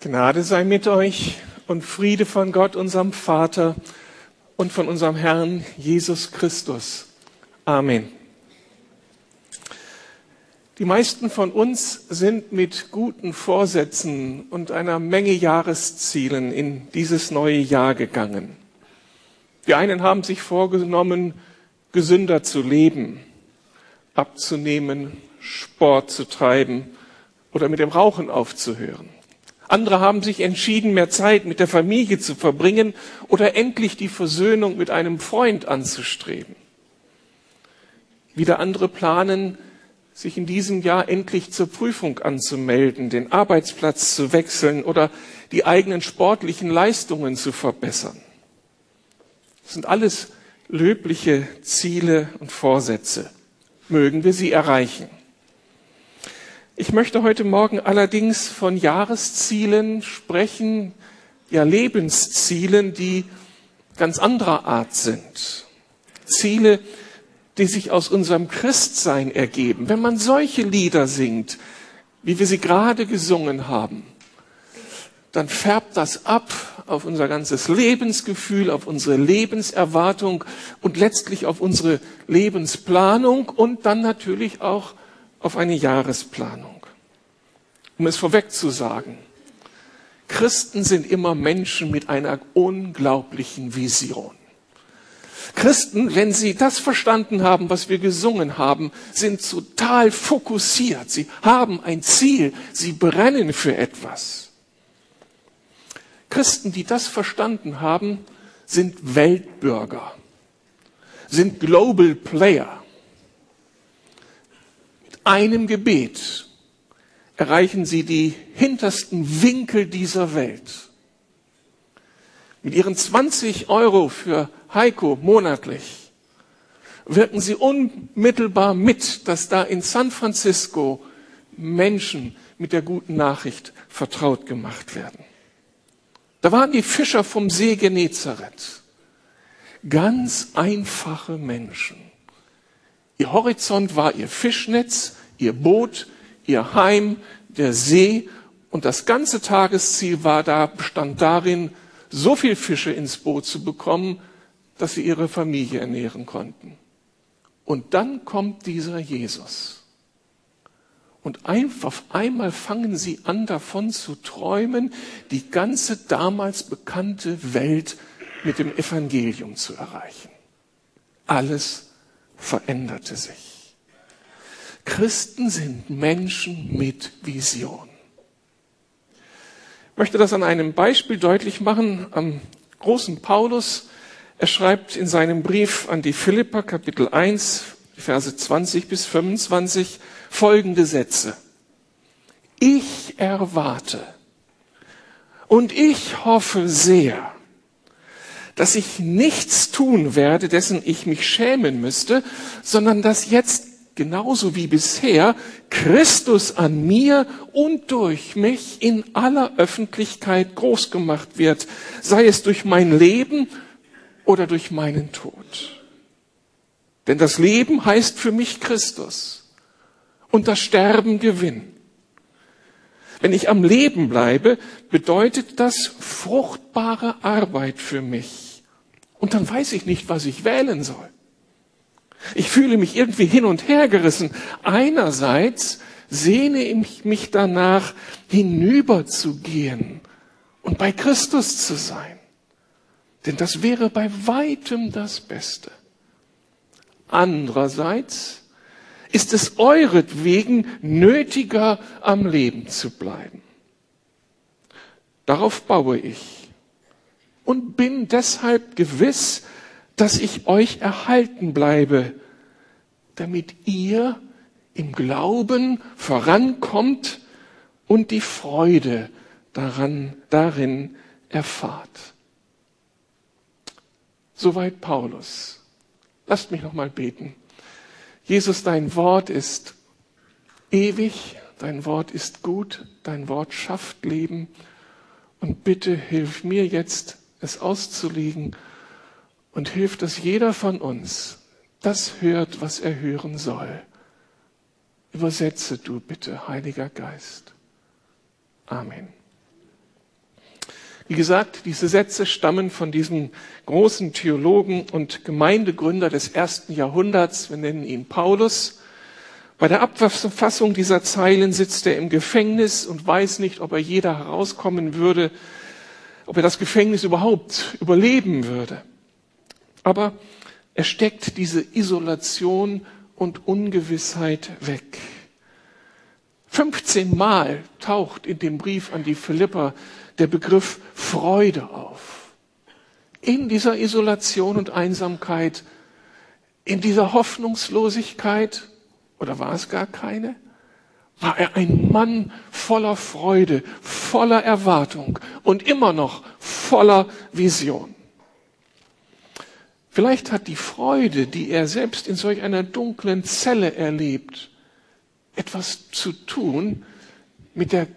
Gnade sei mit euch und Friede von Gott, unserem Vater und von unserem Herrn Jesus Christus. Amen. Die meisten von uns sind mit guten Vorsätzen und einer Menge Jahreszielen in dieses neue Jahr gegangen. Die einen haben sich vorgenommen, gesünder zu leben, abzunehmen, Sport zu treiben oder mit dem Rauchen aufzuhören. Andere haben sich entschieden, mehr Zeit mit der Familie zu verbringen oder endlich die Versöhnung mit einem Freund anzustreben. Wieder andere planen, sich in diesem Jahr endlich zur Prüfung anzumelden, den Arbeitsplatz zu wechseln oder die eigenen sportlichen Leistungen zu verbessern. Das sind alles löbliche Ziele und Vorsätze. Mögen wir sie erreichen. Ich möchte heute Morgen allerdings von Jahreszielen sprechen, ja Lebenszielen, die ganz anderer Art sind. Ziele, die sich aus unserem Christsein ergeben. Wenn man solche Lieder singt, wie wir sie gerade gesungen haben, dann färbt das ab auf unser ganzes Lebensgefühl, auf unsere Lebenserwartung und letztlich auf unsere Lebensplanung und dann natürlich auch auf eine Jahresplanung. Um es vorweg zu sagen, Christen sind immer Menschen mit einer unglaublichen Vision. Christen, wenn sie das verstanden haben, was wir gesungen haben, sind total fokussiert. Sie haben ein Ziel. Sie brennen für etwas. Christen, die das verstanden haben, sind Weltbürger, sind Global Player einem Gebet erreichen sie die hintersten Winkel dieser Welt. Mit ihren 20 Euro für Heiko monatlich wirken sie unmittelbar mit, dass da in San Francisco Menschen mit der guten Nachricht vertraut gemacht werden. Da waren die Fischer vom See Genezareth. Ganz einfache Menschen. Ihr Horizont war ihr Fischnetz, ihr Boot, ihr Heim, der See und das ganze Tagesziel war da, bestand darin, so viel Fische ins Boot zu bekommen, dass sie ihre Familie ernähren konnten. Und dann kommt dieser Jesus. Und auf einmal fangen sie an davon zu träumen, die ganze damals bekannte Welt mit dem Evangelium zu erreichen. Alles veränderte sich. Christen sind Menschen mit Vision. Ich möchte das an einem Beispiel deutlich machen, am großen Paulus. Er schreibt in seinem Brief an die Philipper, Kapitel 1, Verse 20 bis 25, folgende Sätze. Ich erwarte und ich hoffe sehr, dass ich nichts tun werde, dessen ich mich schämen müsste, sondern dass jetzt genauso wie bisher Christus an mir und durch mich in aller Öffentlichkeit groß gemacht wird, sei es durch mein Leben oder durch meinen Tod. Denn das Leben heißt für mich Christus und das Sterben Gewinn. Wenn ich am Leben bleibe, bedeutet das fruchtbare Arbeit für mich. Und dann weiß ich nicht, was ich wählen soll. Ich fühle mich irgendwie hin und her gerissen. Einerseits sehne ich mich danach, hinüberzugehen und bei Christus zu sein. Denn das wäre bei weitem das Beste. Andererseits ist es euretwegen nötiger, am Leben zu bleiben. Darauf baue ich und bin deshalb gewiss, dass ich euch erhalten bleibe, damit ihr im Glauben vorankommt und die Freude daran, darin erfahrt. Soweit Paulus. Lasst mich noch mal beten. Jesus, dein Wort ist ewig, dein Wort ist gut, dein Wort schafft Leben und bitte hilf mir jetzt, es auszulegen und hilft, dass jeder von uns das hört, was er hören soll. Übersetze du bitte, Heiliger Geist. Amen. Wie gesagt, diese Sätze stammen von diesem großen Theologen und Gemeindegründer des ersten Jahrhunderts. Wir nennen ihn Paulus. Bei der Abfassung dieser Zeilen sitzt er im Gefängnis und weiß nicht, ob er jeder herauskommen würde, ob er das Gefängnis überhaupt überleben würde. Aber er steckt diese Isolation und Ungewissheit weg. 15 Mal taucht in dem Brief an die Philipper der Begriff Freude auf. In dieser Isolation und Einsamkeit, in dieser Hoffnungslosigkeit, oder war es gar keine, war er ein Mann voller Freude, voller Erwartung und immer noch voller Vision. Vielleicht hat die Freude, die er selbst in solch einer dunklen Zelle erlebt, etwas zu tun mit, der,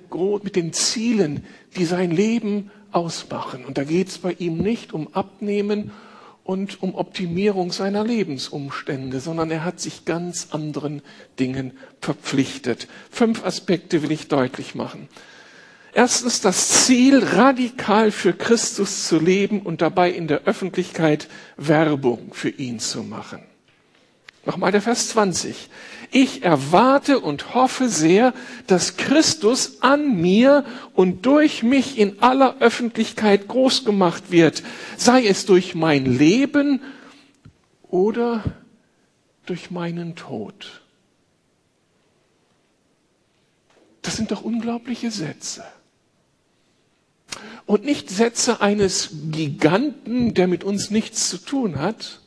mit den Zielen, die sein Leben ausmachen. Und da geht es bei ihm nicht um Abnehmen und um Optimierung seiner Lebensumstände, sondern er hat sich ganz anderen Dingen verpflichtet. Fünf Aspekte will ich deutlich machen. Erstens das Ziel, radikal für Christus zu leben und dabei in der Öffentlichkeit Werbung für ihn zu machen. Nochmal der Vers 20. Ich erwarte und hoffe sehr, dass Christus an mir und durch mich in aller Öffentlichkeit groß gemacht wird, sei es durch mein Leben oder durch meinen Tod. Das sind doch unglaubliche Sätze. Und nicht Sätze eines Giganten, der mit uns nichts zu tun hat,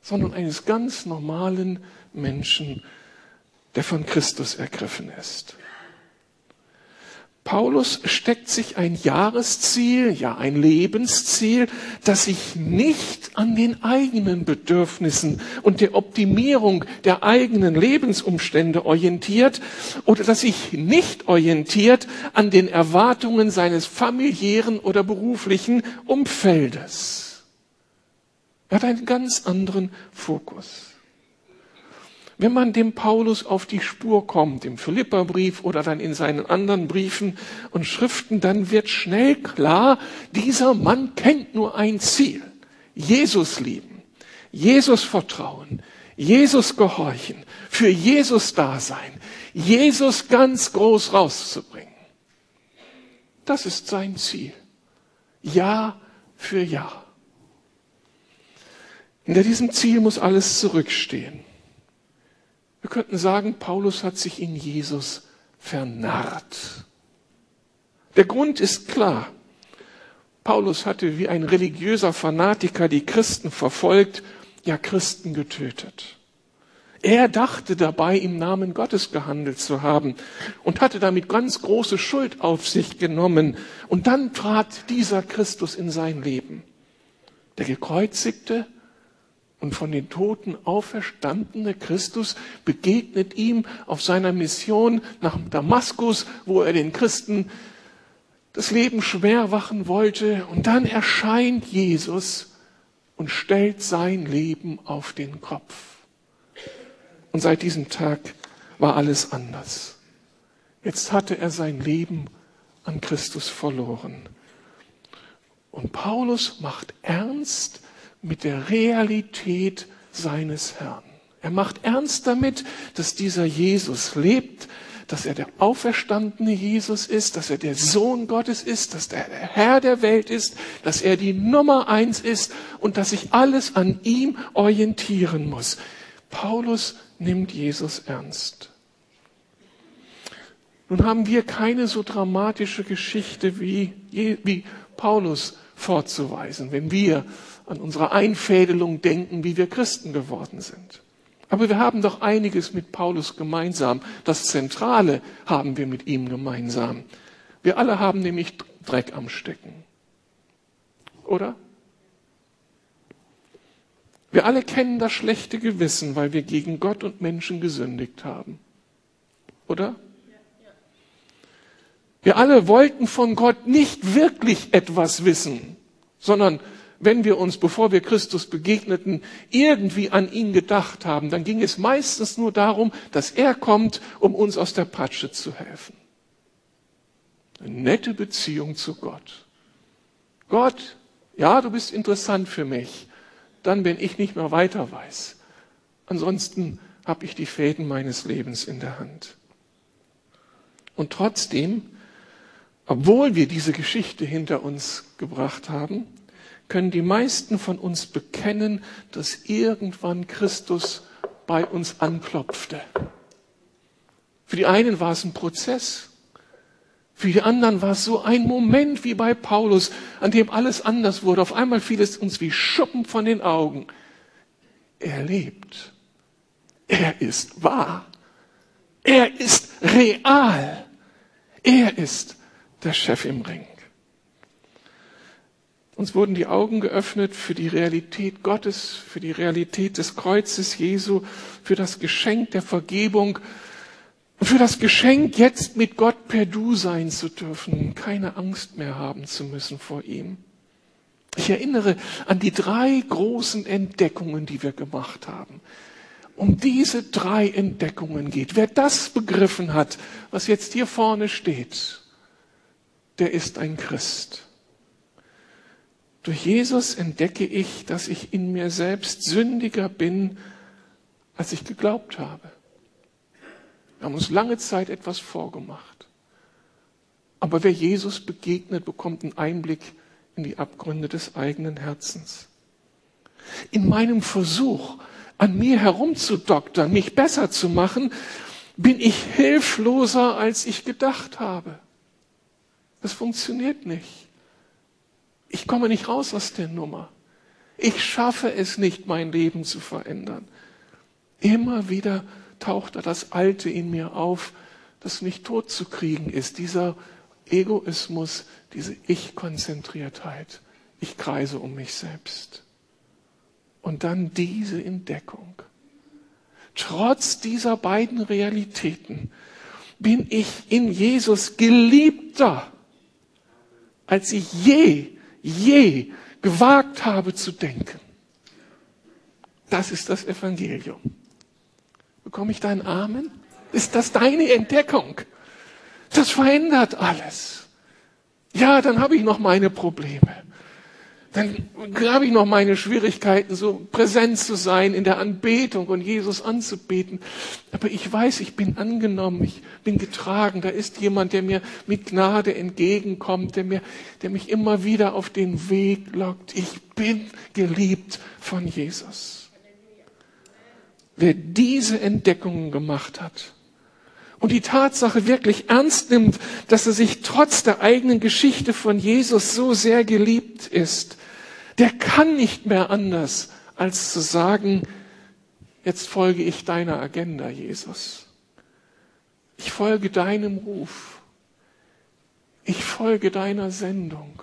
sondern eines ganz normalen Menschen, der von Christus ergriffen ist. Paulus steckt sich ein Jahresziel, ja ein Lebensziel, das sich nicht an den eigenen Bedürfnissen und der Optimierung der eigenen Lebensumstände orientiert oder das sich nicht orientiert an den Erwartungen seines familiären oder beruflichen Umfeldes. Er hat einen ganz anderen Fokus. Wenn man dem Paulus auf die Spur kommt, im Philipperbrief oder dann in seinen anderen Briefen und Schriften, dann wird schnell klar, dieser Mann kennt nur ein Ziel. Jesus lieben, Jesus vertrauen, Jesus gehorchen, für Jesus da sein, Jesus ganz groß rauszubringen. Das ist sein Ziel. Jahr für Jahr. Hinter diesem Ziel muss alles zurückstehen. Wir könnten sagen, Paulus hat sich in Jesus vernarrt. Der Grund ist klar. Paulus hatte wie ein religiöser Fanatiker die Christen verfolgt, ja Christen getötet. Er dachte dabei, im Namen Gottes gehandelt zu haben und hatte damit ganz große Schuld auf sich genommen. Und dann trat dieser Christus in sein Leben. Der gekreuzigte, und von den Toten auferstandene Christus begegnet ihm auf seiner Mission nach Damaskus, wo er den Christen das Leben schwer wachen wollte. Und dann erscheint Jesus und stellt sein Leben auf den Kopf. Und seit diesem Tag war alles anders. Jetzt hatte er sein Leben an Christus verloren. Und Paulus macht ernst, mit der Realität seines Herrn. Er macht ernst damit, dass dieser Jesus lebt, dass er der auferstandene Jesus ist, dass er der Sohn Gottes ist, dass er der Herr der Welt ist, dass er die Nummer eins ist und dass sich alles an ihm orientieren muss. Paulus nimmt Jesus ernst. Nun haben wir keine so dramatische Geschichte wie, wie Paulus vorzuweisen, wenn wir an unsere Einfädelung denken, wie wir Christen geworden sind. Aber wir haben doch einiges mit Paulus gemeinsam. Das Zentrale haben wir mit ihm gemeinsam. Wir alle haben nämlich Dreck am Stecken. Oder? Wir alle kennen das schlechte Gewissen, weil wir gegen Gott und Menschen gesündigt haben. Oder? Wir alle wollten von Gott nicht wirklich etwas wissen, sondern wenn wir uns, bevor wir Christus begegneten, irgendwie an ihn gedacht haben, dann ging es meistens nur darum, dass er kommt, um uns aus der Patsche zu helfen. eine nette Beziehung zu Gott. Gott, ja, du bist interessant für mich, dann, wenn ich nicht mehr weiter weiß. Ansonsten habe ich die Fäden meines Lebens in der Hand. Und trotzdem, obwohl wir diese Geschichte hinter uns gebracht haben, können die meisten von uns bekennen, dass irgendwann Christus bei uns anklopfte. Für die einen war es ein Prozess. Für die anderen war es so ein Moment wie bei Paulus, an dem alles anders wurde. Auf einmal fiel es uns wie Schuppen von den Augen. Er lebt. Er ist wahr. Er ist real. Er ist der Chef im Ring. Uns wurden die Augen geöffnet für die Realität Gottes, für die Realität des Kreuzes Jesu, für das Geschenk der Vergebung für das Geschenk, jetzt mit Gott per Du sein zu dürfen, keine Angst mehr haben zu müssen vor ihm. Ich erinnere an die drei großen Entdeckungen, die wir gemacht haben. Um diese drei Entdeckungen geht. Wer das begriffen hat, was jetzt hier vorne steht, der ist ein Christ. Durch Jesus entdecke ich, dass ich in mir selbst sündiger bin, als ich geglaubt habe. Wir haben uns lange Zeit etwas vorgemacht. Aber wer Jesus begegnet, bekommt einen Einblick in die Abgründe des eigenen Herzens. In meinem Versuch, an mir herumzudoktern, mich besser zu machen, bin ich hilfloser, als ich gedacht habe. Das funktioniert nicht. Ich komme nicht raus aus der Nummer. Ich schaffe es nicht, mein Leben zu verändern. Immer wieder taucht da das Alte in mir auf, das nicht tot zu kriegen ist. Dieser Egoismus, diese Ich-Konzentriertheit. Ich kreise um mich selbst. Und dann diese Entdeckung. Trotz dieser beiden Realitäten bin ich in Jesus geliebter, als ich je je gewagt habe zu denken. Das ist das Evangelium. Bekomme ich deinen Amen? Ist das deine Entdeckung? Das verändert alles. Ja, dann habe ich noch meine Probleme dann habe ich noch meine Schwierigkeiten, so präsent zu sein in der Anbetung und Jesus anzubeten. Aber ich weiß, ich bin angenommen, ich bin getragen. Da ist jemand, der mir mit Gnade entgegenkommt, der, mir, der mich immer wieder auf den Weg lockt. Ich bin geliebt von Jesus. Wer diese Entdeckungen gemacht hat, und die Tatsache wirklich ernst nimmt, dass er sich trotz der eigenen Geschichte von Jesus so sehr geliebt ist, der kann nicht mehr anders, als zu sagen, jetzt folge ich deiner Agenda, Jesus. Ich folge deinem Ruf. Ich folge deiner Sendung.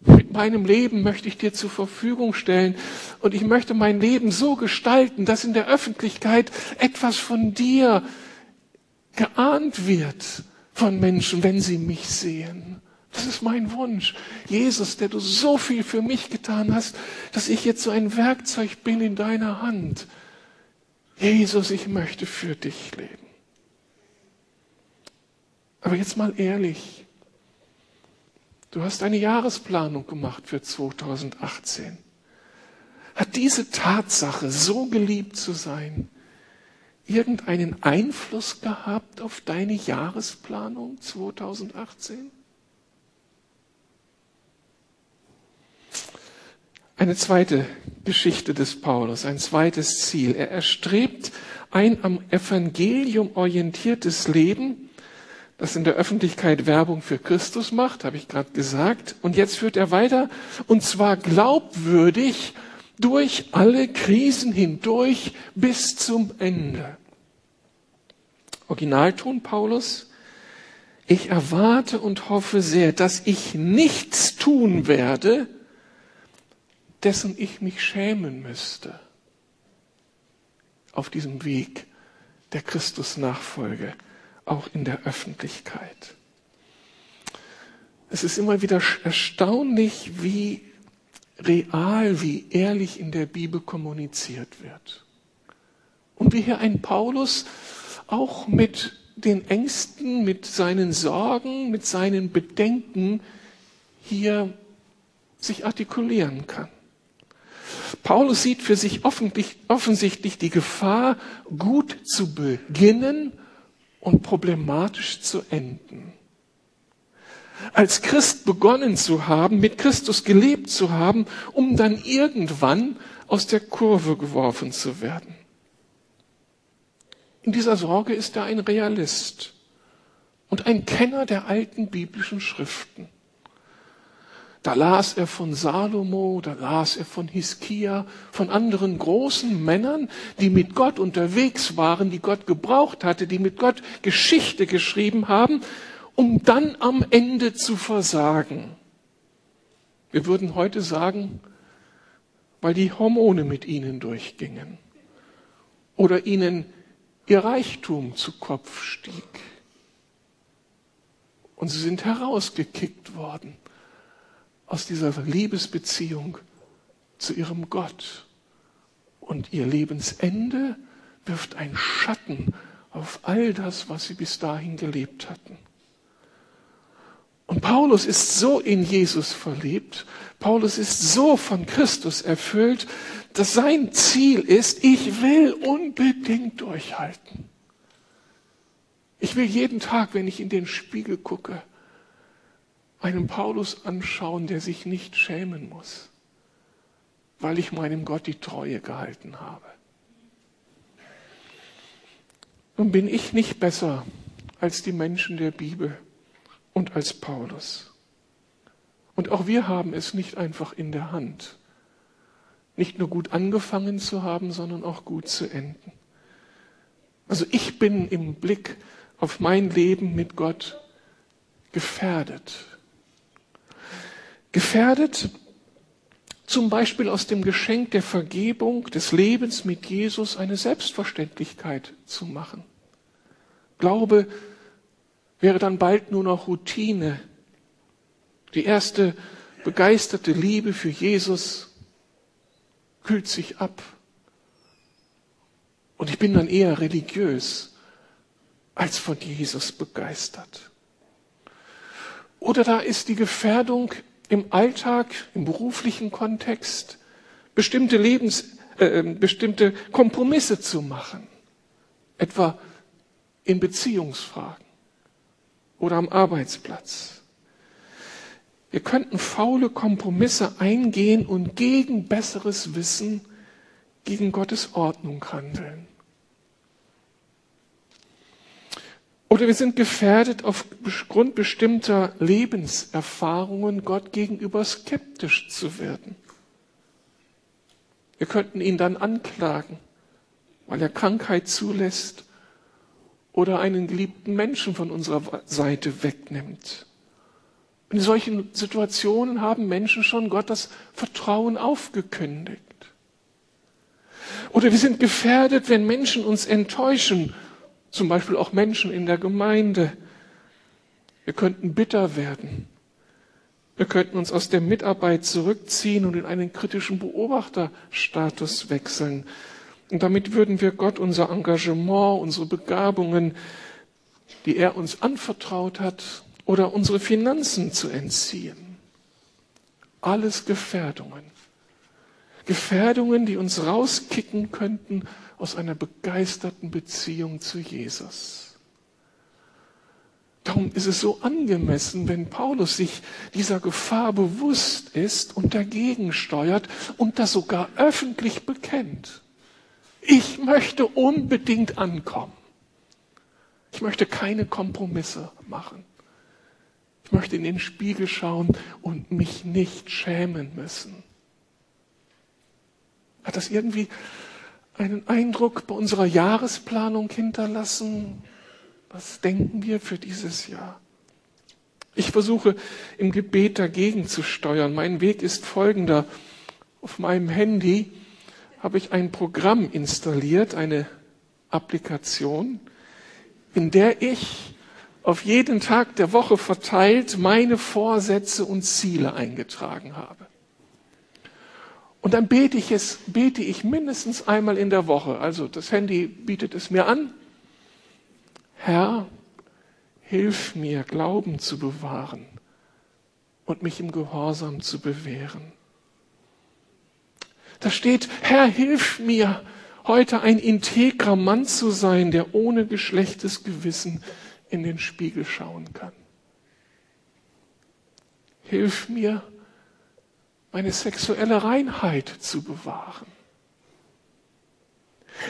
Mit meinem Leben möchte ich dir zur Verfügung stellen und ich möchte mein Leben so gestalten, dass in der Öffentlichkeit etwas von dir geahnt wird von Menschen, wenn sie mich sehen. Das ist mein Wunsch. Jesus, der du so viel für mich getan hast, dass ich jetzt so ein Werkzeug bin in deiner Hand. Jesus, ich möchte für dich leben. Aber jetzt mal ehrlich. Du hast eine Jahresplanung gemacht für 2018. Hat diese Tatsache, so geliebt zu sein, irgendeinen Einfluss gehabt auf deine Jahresplanung 2018? Eine zweite Geschichte des Paulus, ein zweites Ziel. Er erstrebt ein am Evangelium orientiertes Leben, das in der Öffentlichkeit Werbung für Christus macht, habe ich gerade gesagt. Und jetzt führt er weiter, und zwar glaubwürdig durch alle Krisen hindurch bis zum Ende. Originalton Paulus. Ich erwarte und hoffe sehr, dass ich nichts tun werde, dessen ich mich schämen müsste auf diesem Weg der Christusnachfolge, auch in der Öffentlichkeit. Es ist immer wieder erstaunlich, wie real, wie ehrlich in der Bibel kommuniziert wird. Und wie hier ein Paulus auch mit den Ängsten, mit seinen Sorgen, mit seinen Bedenken hier sich artikulieren kann. Paulus sieht für sich offensichtlich die Gefahr, gut zu beginnen und problematisch zu enden. Als Christ begonnen zu haben, mit Christus gelebt zu haben, um dann irgendwann aus der Kurve geworfen zu werden. In dieser Sorge ist er ein Realist und ein Kenner der alten biblischen Schriften. Da las er von Salomo, da las er von Hiskia, von anderen großen Männern, die mit Gott unterwegs waren, die Gott gebraucht hatte, die mit Gott Geschichte geschrieben haben, um dann am Ende zu versagen. Wir würden heute sagen, weil die Hormone mit ihnen durchgingen oder ihnen ihr Reichtum zu Kopf stieg. Und sie sind herausgekickt worden aus dieser Liebesbeziehung zu ihrem Gott. Und ihr Lebensende wirft ein Schatten auf all das, was sie bis dahin gelebt hatten. Und Paulus ist so in Jesus verliebt, Paulus ist so von Christus erfüllt, dass sein Ziel ist, ich will unbedingt durchhalten. Ich will jeden Tag, wenn ich in den Spiegel gucke, einen Paulus anschauen, der sich nicht schämen muss, weil ich meinem Gott die Treue gehalten habe. Nun bin ich nicht besser als die Menschen der Bibel und als Paulus. Und auch wir haben es nicht einfach in der Hand, nicht nur gut angefangen zu haben, sondern auch gut zu enden. Also ich bin im Blick auf mein Leben mit Gott gefährdet. Gefährdet zum Beispiel aus dem Geschenk der Vergebung des Lebens mit Jesus eine Selbstverständlichkeit zu machen. Glaube wäre dann bald nur noch Routine. Die erste begeisterte Liebe für Jesus kühlt sich ab. Und ich bin dann eher religiös als von Jesus begeistert. Oder da ist die Gefährdung im Alltag, im beruflichen Kontext bestimmte Lebens, äh, bestimmte Kompromisse zu machen, etwa in Beziehungsfragen oder am Arbeitsplatz. Wir könnten faule Kompromisse eingehen und gegen besseres Wissen, gegen Gottes Ordnung handeln. Oder wir sind gefährdet, aufgrund bestimmter Lebenserfahrungen Gott gegenüber skeptisch zu werden. Wir könnten ihn dann anklagen, weil er Krankheit zulässt oder einen geliebten Menschen von unserer Seite wegnimmt. In solchen Situationen haben Menschen schon Gott das Vertrauen aufgekündigt. Oder wir sind gefährdet, wenn Menschen uns enttäuschen zum Beispiel auch Menschen in der Gemeinde. Wir könnten bitter werden. Wir könnten uns aus der Mitarbeit zurückziehen und in einen kritischen Beobachterstatus wechseln. Und damit würden wir Gott unser Engagement, unsere Begabungen, die er uns anvertraut hat, oder unsere Finanzen zu entziehen. Alles Gefährdungen. Gefährdungen, die uns rauskicken könnten aus einer begeisterten Beziehung zu Jesus. Darum ist es so angemessen, wenn Paulus sich dieser Gefahr bewusst ist und dagegen steuert und das sogar öffentlich bekennt. Ich möchte unbedingt ankommen. Ich möchte keine Kompromisse machen. Ich möchte in den Spiegel schauen und mich nicht schämen müssen. Hat das irgendwie einen Eindruck bei unserer Jahresplanung hinterlassen? Was denken wir für dieses Jahr? Ich versuche im Gebet dagegen zu steuern. Mein Weg ist folgender. Auf meinem Handy habe ich ein Programm installiert, eine Applikation, in der ich auf jeden Tag der Woche verteilt meine Vorsätze und Ziele eingetragen habe. Und dann bete ich es, bete ich mindestens einmal in der Woche. Also das Handy bietet es mir an. Herr, hilf mir, Glauben zu bewahren und mich im Gehorsam zu bewähren. Da steht, Herr, hilf mir, heute ein integrer Mann zu sein, der ohne geschlechtes Gewissen in den Spiegel schauen kann. Hilf mir, meine sexuelle Reinheit zu bewahren.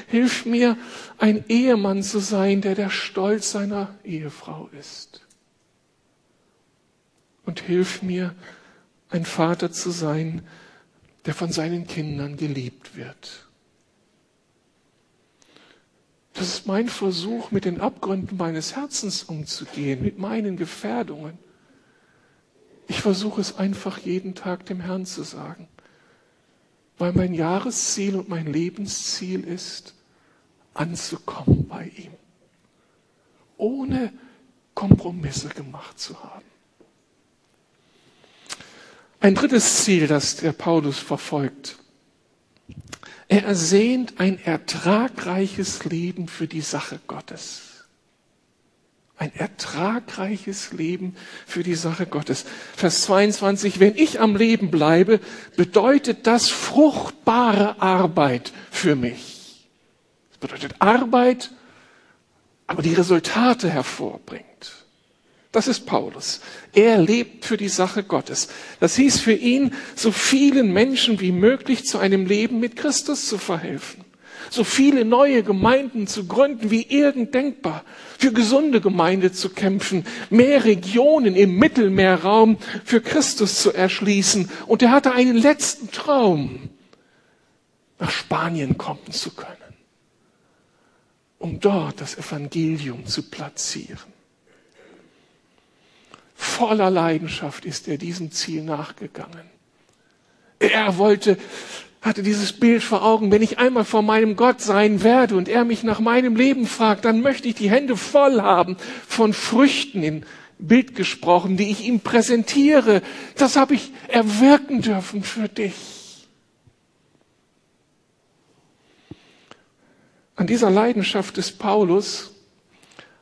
Hilf mir, ein Ehemann zu sein, der der Stolz seiner Ehefrau ist. Und hilf mir, ein Vater zu sein, der von seinen Kindern geliebt wird. Das ist mein Versuch, mit den Abgründen meines Herzens umzugehen, mit meinen Gefährdungen. Ich versuche es einfach jeden Tag dem Herrn zu sagen, weil mein Jahresziel und mein Lebensziel ist, anzukommen bei ihm, ohne Kompromisse gemacht zu haben. Ein drittes Ziel, das der Paulus verfolgt. Er ersehnt ein ertragreiches Leben für die Sache Gottes. Ein ertragreiches Leben für die Sache Gottes. Vers 22, wenn ich am Leben bleibe, bedeutet das fruchtbare Arbeit für mich. Das bedeutet Arbeit, aber die Resultate hervorbringt. Das ist Paulus. Er lebt für die Sache Gottes. Das hieß für ihn, so vielen Menschen wie möglich zu einem Leben mit Christus zu verhelfen so viele neue Gemeinden zu gründen wie irgend denkbar, für gesunde Gemeinde zu kämpfen, mehr Regionen im Mittelmeerraum für Christus zu erschließen. Und er hatte einen letzten Traum, nach Spanien kommen zu können, um dort das Evangelium zu platzieren. Voller Leidenschaft ist er diesem Ziel nachgegangen. Er wollte hatte dieses Bild vor Augen, wenn ich einmal vor meinem Gott sein werde und er mich nach meinem Leben fragt, dann möchte ich die Hände voll haben von Früchten in Bild gesprochen, die ich ihm präsentiere. Das habe ich erwirken dürfen für dich. An dieser Leidenschaft des Paulus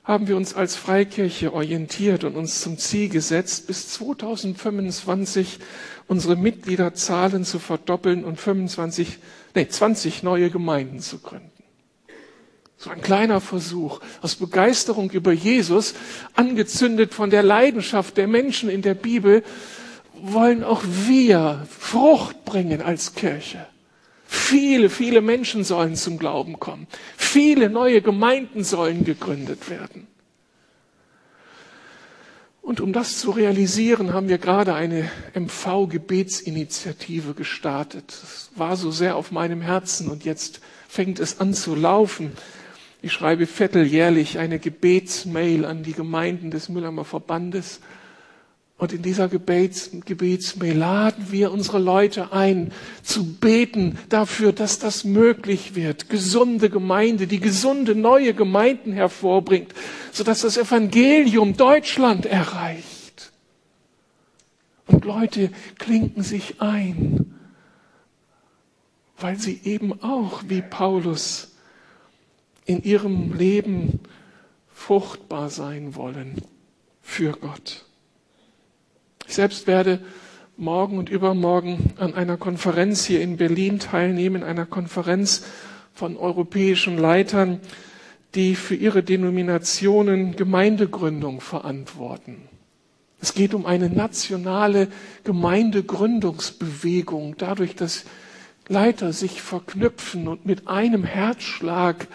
haben wir uns als Freikirche orientiert und uns zum Ziel gesetzt, bis 2025 unsere Mitgliederzahlen zu verdoppeln und 25, nee, 20 neue Gemeinden zu gründen. So ein kleiner Versuch aus Begeisterung über Jesus, angezündet von der Leidenschaft der Menschen in der Bibel, wollen auch wir Frucht bringen als Kirche. Viele, viele Menschen sollen zum Glauben kommen. Viele neue Gemeinden sollen gegründet werden. Und um das zu realisieren, haben wir gerade eine MV-Gebetsinitiative gestartet. Das war so sehr auf meinem Herzen und jetzt fängt es an zu laufen. Ich schreibe vierteljährlich eine Gebetsmail an die Gemeinden des Müllermer Verbandes und in dieser Gebets, Gebetsmail laden wir unsere Leute ein, zu beten dafür, dass das möglich wird. Gesunde Gemeinde, die gesunde neue Gemeinden hervorbringt, sodass das Evangelium Deutschland erreicht. Und Leute klinken sich ein, weil sie eben auch wie Paulus in ihrem Leben fruchtbar sein wollen für Gott. Ich selbst werde morgen und übermorgen an einer Konferenz hier in Berlin teilnehmen, einer Konferenz von europäischen Leitern, die für ihre Denominationen Gemeindegründung verantworten. Es geht um eine nationale Gemeindegründungsbewegung, dadurch, dass Leiter sich verknüpfen und mit einem Herzschlag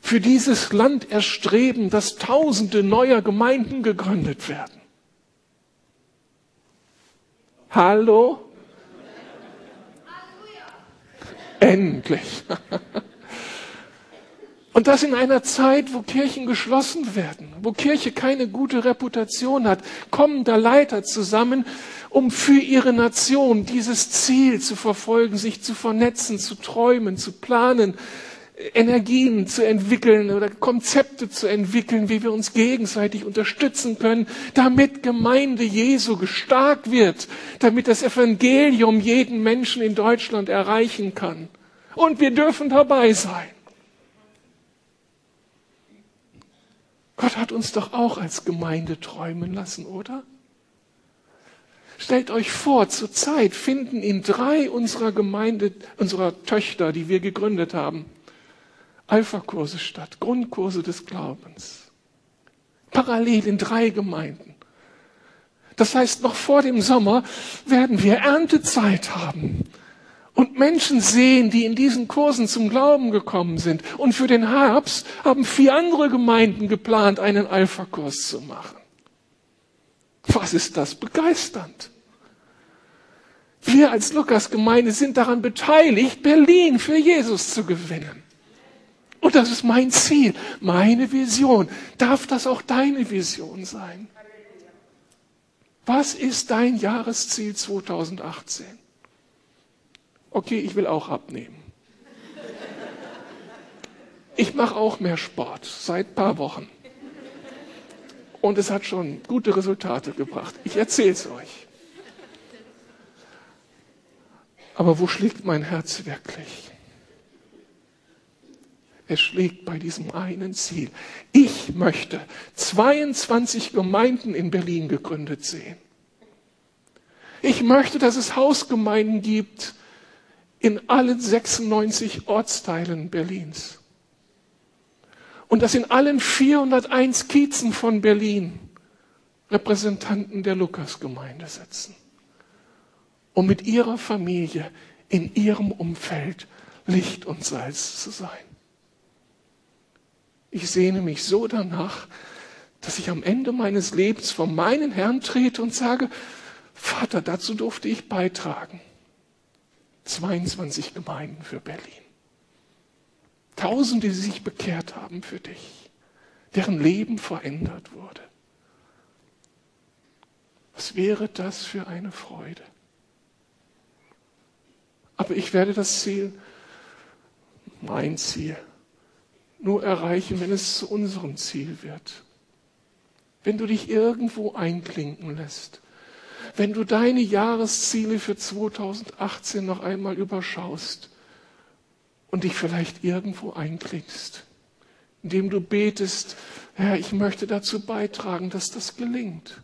für dieses Land erstreben, dass Tausende neuer Gemeinden gegründet werden. Hallo? Endlich. Und das in einer Zeit, wo Kirchen geschlossen werden, wo Kirche keine gute Reputation hat, kommen da Leiter zusammen, um für ihre Nation dieses Ziel zu verfolgen, sich zu vernetzen, zu träumen, zu planen, Energien zu entwickeln oder Konzepte zu entwickeln, wie wir uns gegenseitig unterstützen können, damit Gemeinde Jesu gestarkt wird, damit das Evangelium jeden Menschen in Deutschland erreichen kann. Und wir dürfen dabei sein. Gott hat uns doch auch als Gemeinde träumen lassen, oder? Stellt euch vor, zur Zeit finden in drei unserer Gemeinde, unserer Töchter, die wir gegründet haben, Alpha-Kurse statt, Grundkurse des Glaubens. Parallel in drei Gemeinden. Das heißt, noch vor dem Sommer werden wir Erntezeit haben und Menschen sehen, die in diesen Kursen zum Glauben gekommen sind. Und für den Herbst haben vier andere Gemeinden geplant, einen Alpha-Kurs zu machen. Was ist das begeisternd? Wir als Lukas-Gemeinde sind daran beteiligt, Berlin für Jesus zu gewinnen. Und das ist mein Ziel, meine Vision. Darf das auch deine Vision sein? Was ist dein Jahresziel 2018? Okay, ich will auch abnehmen. Ich mache auch mehr Sport seit ein paar Wochen. Und es hat schon gute Resultate gebracht. Ich erzähle es euch. Aber wo schlägt mein Herz wirklich? Es schlägt bei diesem einen Ziel. Ich möchte 22 Gemeinden in Berlin gegründet sehen. Ich möchte, dass es Hausgemeinden gibt in allen 96 Ortsteilen Berlins. Und dass in allen 401 Kiezen von Berlin Repräsentanten der Lukasgemeinde sitzen, um mit ihrer Familie in ihrem Umfeld Licht und Salz zu sein. Ich sehne mich so danach, dass ich am Ende meines Lebens vor meinen Herrn trete und sage, Vater, dazu durfte ich beitragen. 22 Gemeinden für Berlin. Tausende, die sich bekehrt haben für dich, deren Leben verändert wurde. Was wäre das für eine Freude? Aber ich werde das Ziel, mein Ziel, nur erreichen, wenn es zu unserem Ziel wird. Wenn du dich irgendwo einklinken lässt wenn du deine Jahresziele für 2018 noch einmal überschaust und dich vielleicht irgendwo einklickst, indem du betest, Herr, ich möchte dazu beitragen, dass das gelingt.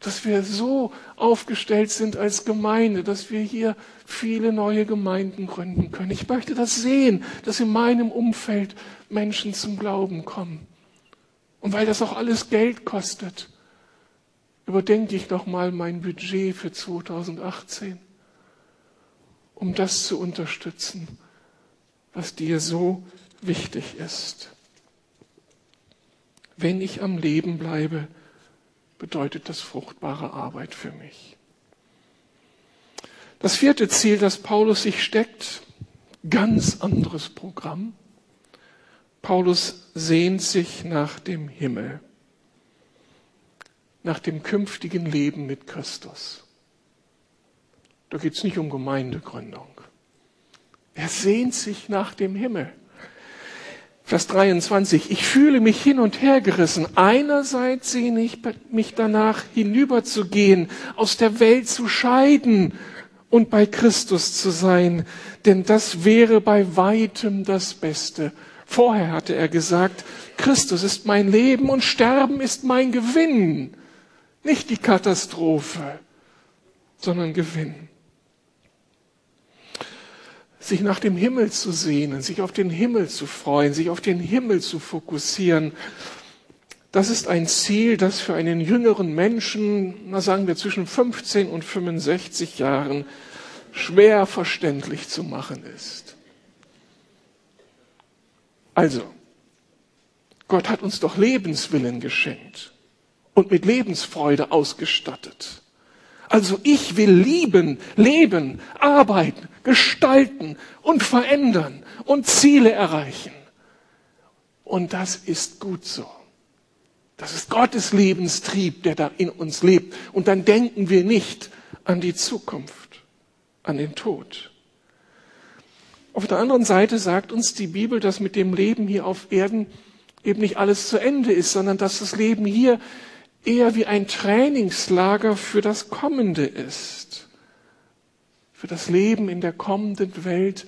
Dass wir so aufgestellt sind als Gemeinde, dass wir hier viele neue Gemeinden gründen können. Ich möchte das sehen, dass in meinem Umfeld Menschen zum Glauben kommen. Und weil das auch alles Geld kostet, überdenke ich doch mal mein Budget für 2018, um das zu unterstützen, was dir so wichtig ist. Wenn ich am Leben bleibe, bedeutet das fruchtbare Arbeit für mich. Das vierte Ziel, das Paulus sich steckt, ganz anderes Programm. Paulus sehnt sich nach dem Himmel nach dem künftigen Leben mit Christus. Da geht es nicht um Gemeindegründung. Er sehnt sich nach dem Himmel. Vers 23. Ich fühle mich hin und her gerissen. Einerseits sehne ich mich danach, hinüberzugehen, aus der Welt zu scheiden und bei Christus zu sein, denn das wäre bei weitem das Beste. Vorher hatte er gesagt, Christus ist mein Leben und Sterben ist mein Gewinn. Nicht die Katastrophe, sondern Gewinn. Sich nach dem Himmel zu sehnen, sich auf den Himmel zu freuen, sich auf den Himmel zu fokussieren, das ist ein Ziel, das für einen jüngeren Menschen, na sagen wir zwischen 15 und 65 Jahren, schwer verständlich zu machen ist. Also, Gott hat uns doch Lebenswillen geschenkt und mit Lebensfreude ausgestattet. Also ich will lieben, leben, arbeiten, gestalten und verändern und Ziele erreichen. Und das ist gut so. Das ist Gottes Lebenstrieb, der da in uns lebt. Und dann denken wir nicht an die Zukunft, an den Tod. Auf der anderen Seite sagt uns die Bibel, dass mit dem Leben hier auf Erden eben nicht alles zu Ende ist, sondern dass das Leben hier eher wie ein Trainingslager für das Kommende ist. Für das Leben in der kommenden Welt,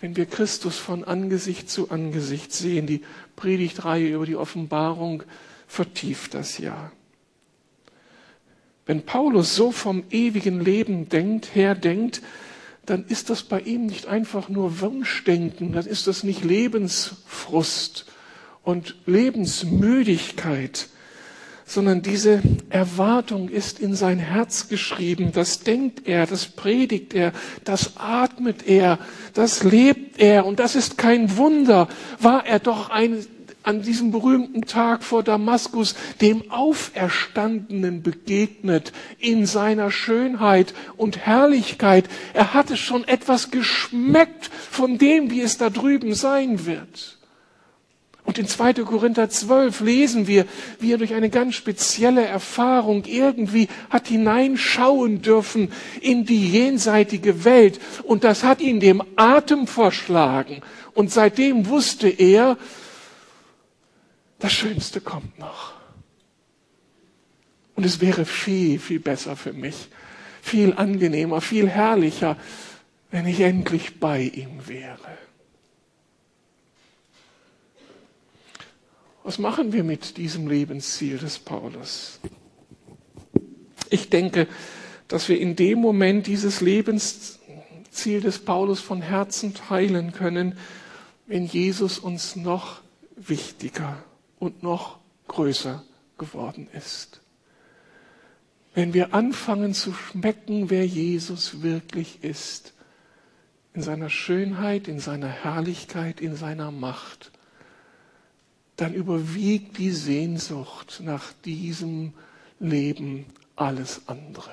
wenn wir Christus von Angesicht zu Angesicht sehen. Die Predigtreihe über die Offenbarung vertieft das ja. Wenn Paulus so vom ewigen Leben denkt, her denkt, dann ist das bei ihm nicht einfach nur Wunschdenken, dann ist das nicht Lebensfrust und Lebensmüdigkeit, sondern diese Erwartung ist in sein Herz geschrieben. Das denkt er, das predigt er, das atmet er, das lebt er. Und das ist kein Wunder. War er doch ein, an diesem berühmten Tag vor Damaskus dem Auferstandenen begegnet in seiner Schönheit und Herrlichkeit. Er hatte schon etwas geschmeckt von dem, wie es da drüben sein wird. Und in 2. Korinther 12 lesen wir, wie er durch eine ganz spezielle Erfahrung irgendwie hat hineinschauen dürfen in die jenseitige Welt. Und das hat ihn dem Atem verschlagen. Und seitdem wusste er, das Schönste kommt noch. Und es wäre viel, viel besser für mich, viel angenehmer, viel herrlicher, wenn ich endlich bei ihm wäre. Was machen wir mit diesem Lebensziel des Paulus? Ich denke, dass wir in dem Moment dieses Lebensziel des Paulus von Herzen teilen können, wenn Jesus uns noch wichtiger und noch größer geworden ist. Wenn wir anfangen zu schmecken, wer Jesus wirklich ist, in seiner Schönheit, in seiner Herrlichkeit, in seiner Macht, dann überwiegt die Sehnsucht nach diesem Leben alles andere.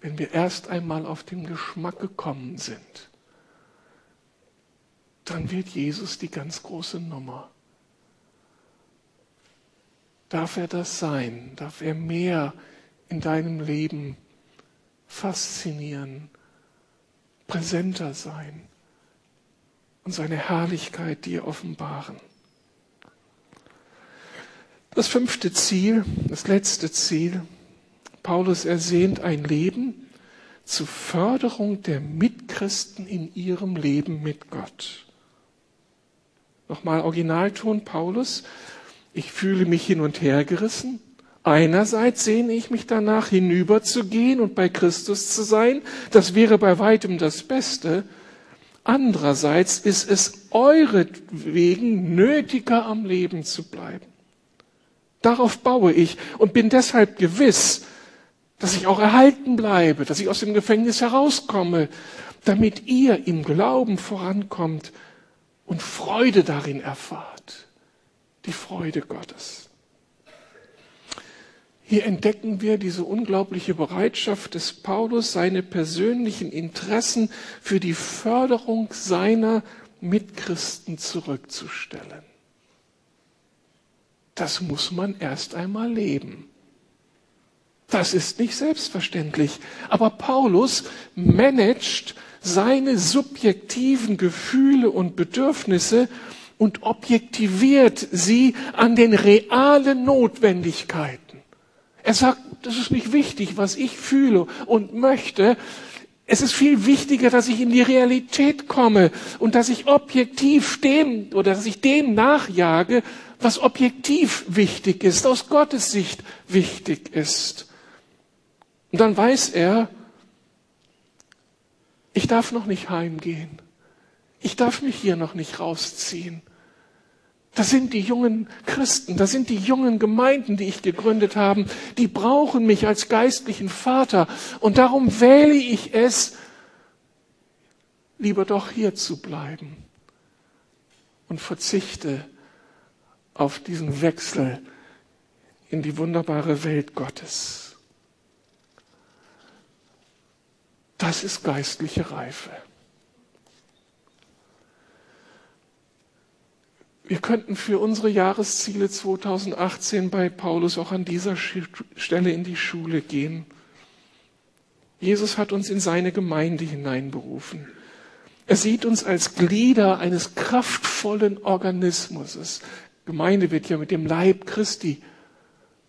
Wenn wir erst einmal auf den Geschmack gekommen sind, dann wird Jesus die ganz große Nummer. Darf er das sein? Darf er mehr in deinem Leben faszinieren, präsenter sein und seine Herrlichkeit dir offenbaren? Das fünfte Ziel, das letzte Ziel, Paulus ersehnt ein Leben zur Förderung der Mitchristen in ihrem Leben mit Gott. Nochmal Originalton Paulus. Ich fühle mich hin und her gerissen. Einerseits sehne ich mich danach, hinüberzugehen und bei Christus zu sein. Das wäre bei weitem das Beste. Andererseits ist es euretwegen nötiger, am Leben zu bleiben. Darauf baue ich und bin deshalb gewiss, dass ich auch erhalten bleibe, dass ich aus dem Gefängnis herauskomme, damit ihr im Glauben vorankommt und Freude darin erfahrt. Die Freude Gottes. Hier entdecken wir diese unglaubliche Bereitschaft des Paulus, seine persönlichen Interessen für die Förderung seiner Mitchristen zurückzustellen. Das muss man erst einmal leben. Das ist nicht selbstverständlich. Aber Paulus managt seine subjektiven Gefühle und Bedürfnisse und objektiviert sie an den realen Notwendigkeiten. Er sagt, das ist nicht wichtig, was ich fühle und möchte. Es ist viel wichtiger, dass ich in die Realität komme und dass ich objektiv dem oder dass ich dem nachjage, was objektiv wichtig ist, aus Gottes Sicht wichtig ist. Und dann weiß er, ich darf noch nicht heimgehen. Ich darf mich hier noch nicht rausziehen. Das sind die jungen Christen, das sind die jungen Gemeinden, die ich gegründet habe. Die brauchen mich als geistlichen Vater. Und darum wähle ich es, lieber doch hier zu bleiben und verzichte auf diesen Wechsel in die wunderbare Welt Gottes. Das ist geistliche Reife. Wir könnten für unsere Jahresziele 2018 bei Paulus auch an dieser Stelle in die Schule gehen. Jesus hat uns in seine Gemeinde hineinberufen. Er sieht uns als Glieder eines kraftvollen Organismus. Gemeinde wird ja mit dem Leib Christi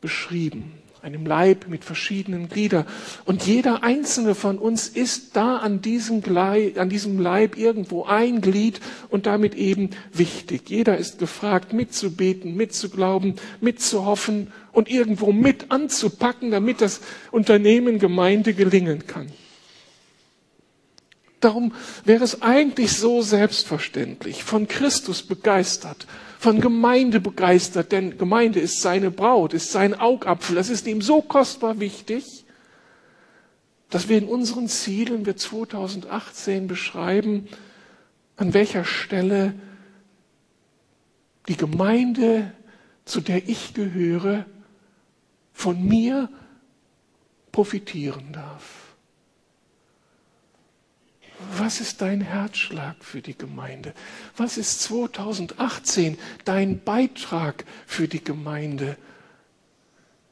beschrieben. Einem Leib mit verschiedenen Gliedern. Und jeder einzelne von uns ist da an diesem, Leib, an diesem Leib irgendwo ein Glied und damit eben wichtig. Jeder ist gefragt, mitzubeten, mitzuglauben, mitzuhoffen und irgendwo mit anzupacken, damit das Unternehmen Gemeinde gelingen kann. Darum wäre es eigentlich so selbstverständlich, von Christus begeistert, von Gemeinde begeistert, denn Gemeinde ist seine Braut, ist sein Augapfel. Das ist ihm so kostbar wichtig, dass wir in unseren Zielen wir 2018 beschreiben, an welcher Stelle die Gemeinde, zu der ich gehöre, von mir profitieren darf. Was ist dein Herzschlag für die Gemeinde? Was ist 2018 dein Beitrag für die Gemeinde?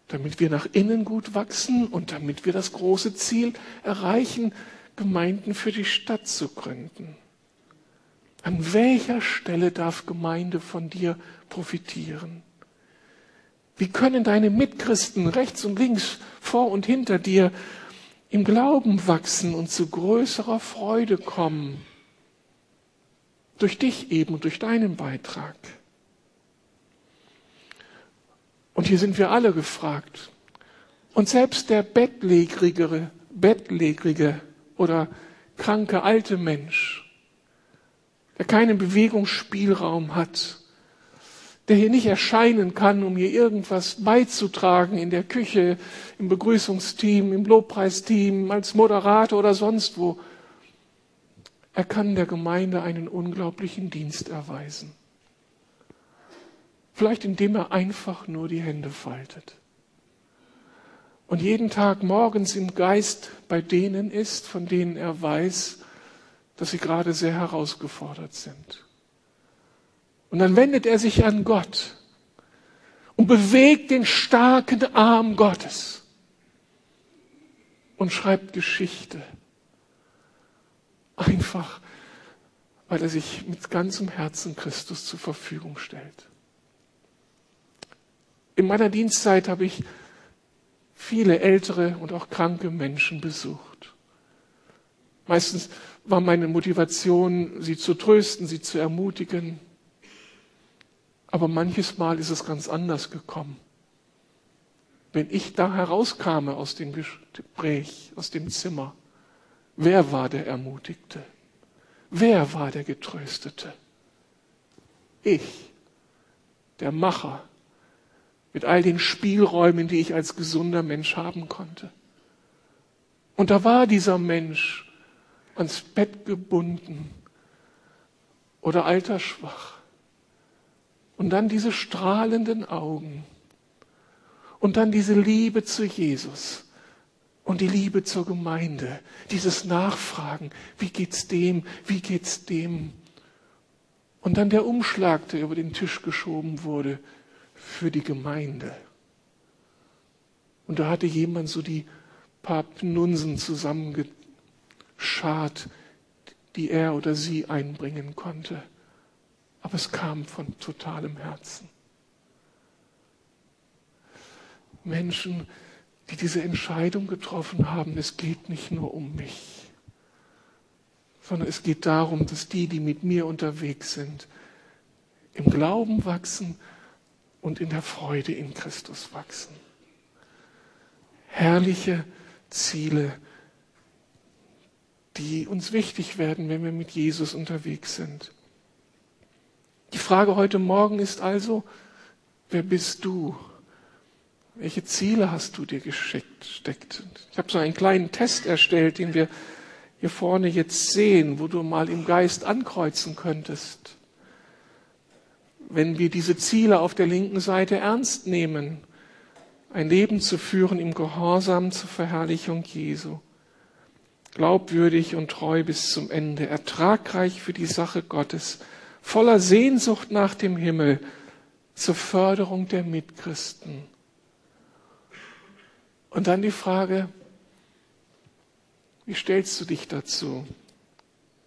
Damit wir nach innen gut wachsen und damit wir das große Ziel erreichen, Gemeinden für die Stadt zu gründen. An welcher Stelle darf Gemeinde von dir profitieren? Wie können deine Mitchristen rechts und links, vor und hinter dir im Glauben wachsen und zu größerer Freude kommen. Durch dich eben durch deinen Beitrag. Und hier sind wir alle gefragt. Und selbst der bettlägerige, bettlägerige oder kranke alte Mensch, der keinen Bewegungsspielraum hat, der hier nicht erscheinen kann, um hier irgendwas beizutragen in der Küche, im Begrüßungsteam, im Lobpreisteam, als Moderator oder sonst wo. Er kann der Gemeinde einen unglaublichen Dienst erweisen. Vielleicht indem er einfach nur die Hände faltet. Und jeden Tag morgens im Geist bei denen ist, von denen er weiß, dass sie gerade sehr herausgefordert sind. Und dann wendet er sich an Gott und bewegt den starken Arm Gottes und schreibt Geschichte. Einfach, weil er sich mit ganzem Herzen Christus zur Verfügung stellt. In meiner Dienstzeit habe ich viele ältere und auch kranke Menschen besucht. Meistens war meine Motivation, sie zu trösten, sie zu ermutigen. Aber manches Mal ist es ganz anders gekommen. Wenn ich da herauskam aus dem Gespräch, aus dem Zimmer, wer war der Ermutigte? Wer war der Getröstete? Ich, der Macher, mit all den Spielräumen, die ich als gesunder Mensch haben konnte. Und da war dieser Mensch ans Bett gebunden oder altersschwach und dann diese strahlenden Augen. Und dann diese Liebe zu Jesus. Und die Liebe zur Gemeinde. Dieses Nachfragen. Wie geht's dem? Wie geht's dem? Und dann der Umschlag, der über den Tisch geschoben wurde für die Gemeinde. Und da hatte jemand so die paar Pnunsen zusammengeschart, die er oder sie einbringen konnte aber es kam von totalem Herzen. Menschen, die diese Entscheidung getroffen haben, es geht nicht nur um mich, sondern es geht darum, dass die, die mit mir unterwegs sind, im Glauben wachsen und in der Freude in Christus wachsen. Herrliche Ziele, die uns wichtig werden, wenn wir mit Jesus unterwegs sind. Die Frage heute Morgen ist also, wer bist du? Welche Ziele hast du dir gesteckt? Ich habe so einen kleinen Test erstellt, den wir hier vorne jetzt sehen, wo du mal im Geist ankreuzen könntest. Wenn wir diese Ziele auf der linken Seite ernst nehmen, ein Leben zu führen im Gehorsam zur Verherrlichung Jesu, glaubwürdig und treu bis zum Ende, ertragreich für die Sache Gottes, voller Sehnsucht nach dem Himmel zur Förderung der Mitchristen. Und dann die Frage, wie stellst du dich dazu?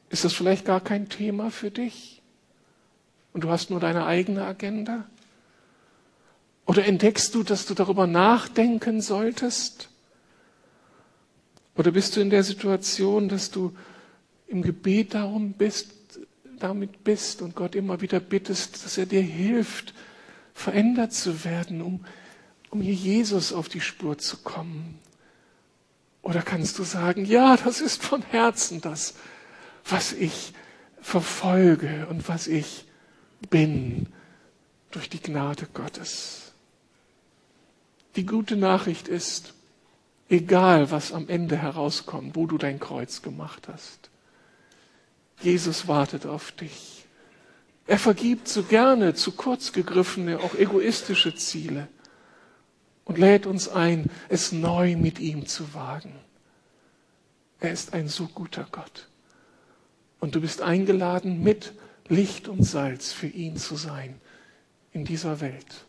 Ist das vielleicht gar kein Thema für dich? Und du hast nur deine eigene Agenda? Oder entdeckst du, dass du darüber nachdenken solltest? Oder bist du in der Situation, dass du im Gebet darum bist, damit bist und Gott immer wieder bittest, dass er dir hilft, verändert zu werden, um, um hier Jesus auf die Spur zu kommen? Oder kannst du sagen, ja, das ist von Herzen das, was ich verfolge und was ich bin durch die Gnade Gottes. Die gute Nachricht ist, egal was am Ende herauskommt, wo du dein Kreuz gemacht hast, Jesus wartet auf dich. Er vergibt so gerne zu kurz gegriffene, auch egoistische Ziele und lädt uns ein, es neu mit ihm zu wagen. Er ist ein so guter Gott. Und du bist eingeladen, mit Licht und Salz für ihn zu sein in dieser Welt.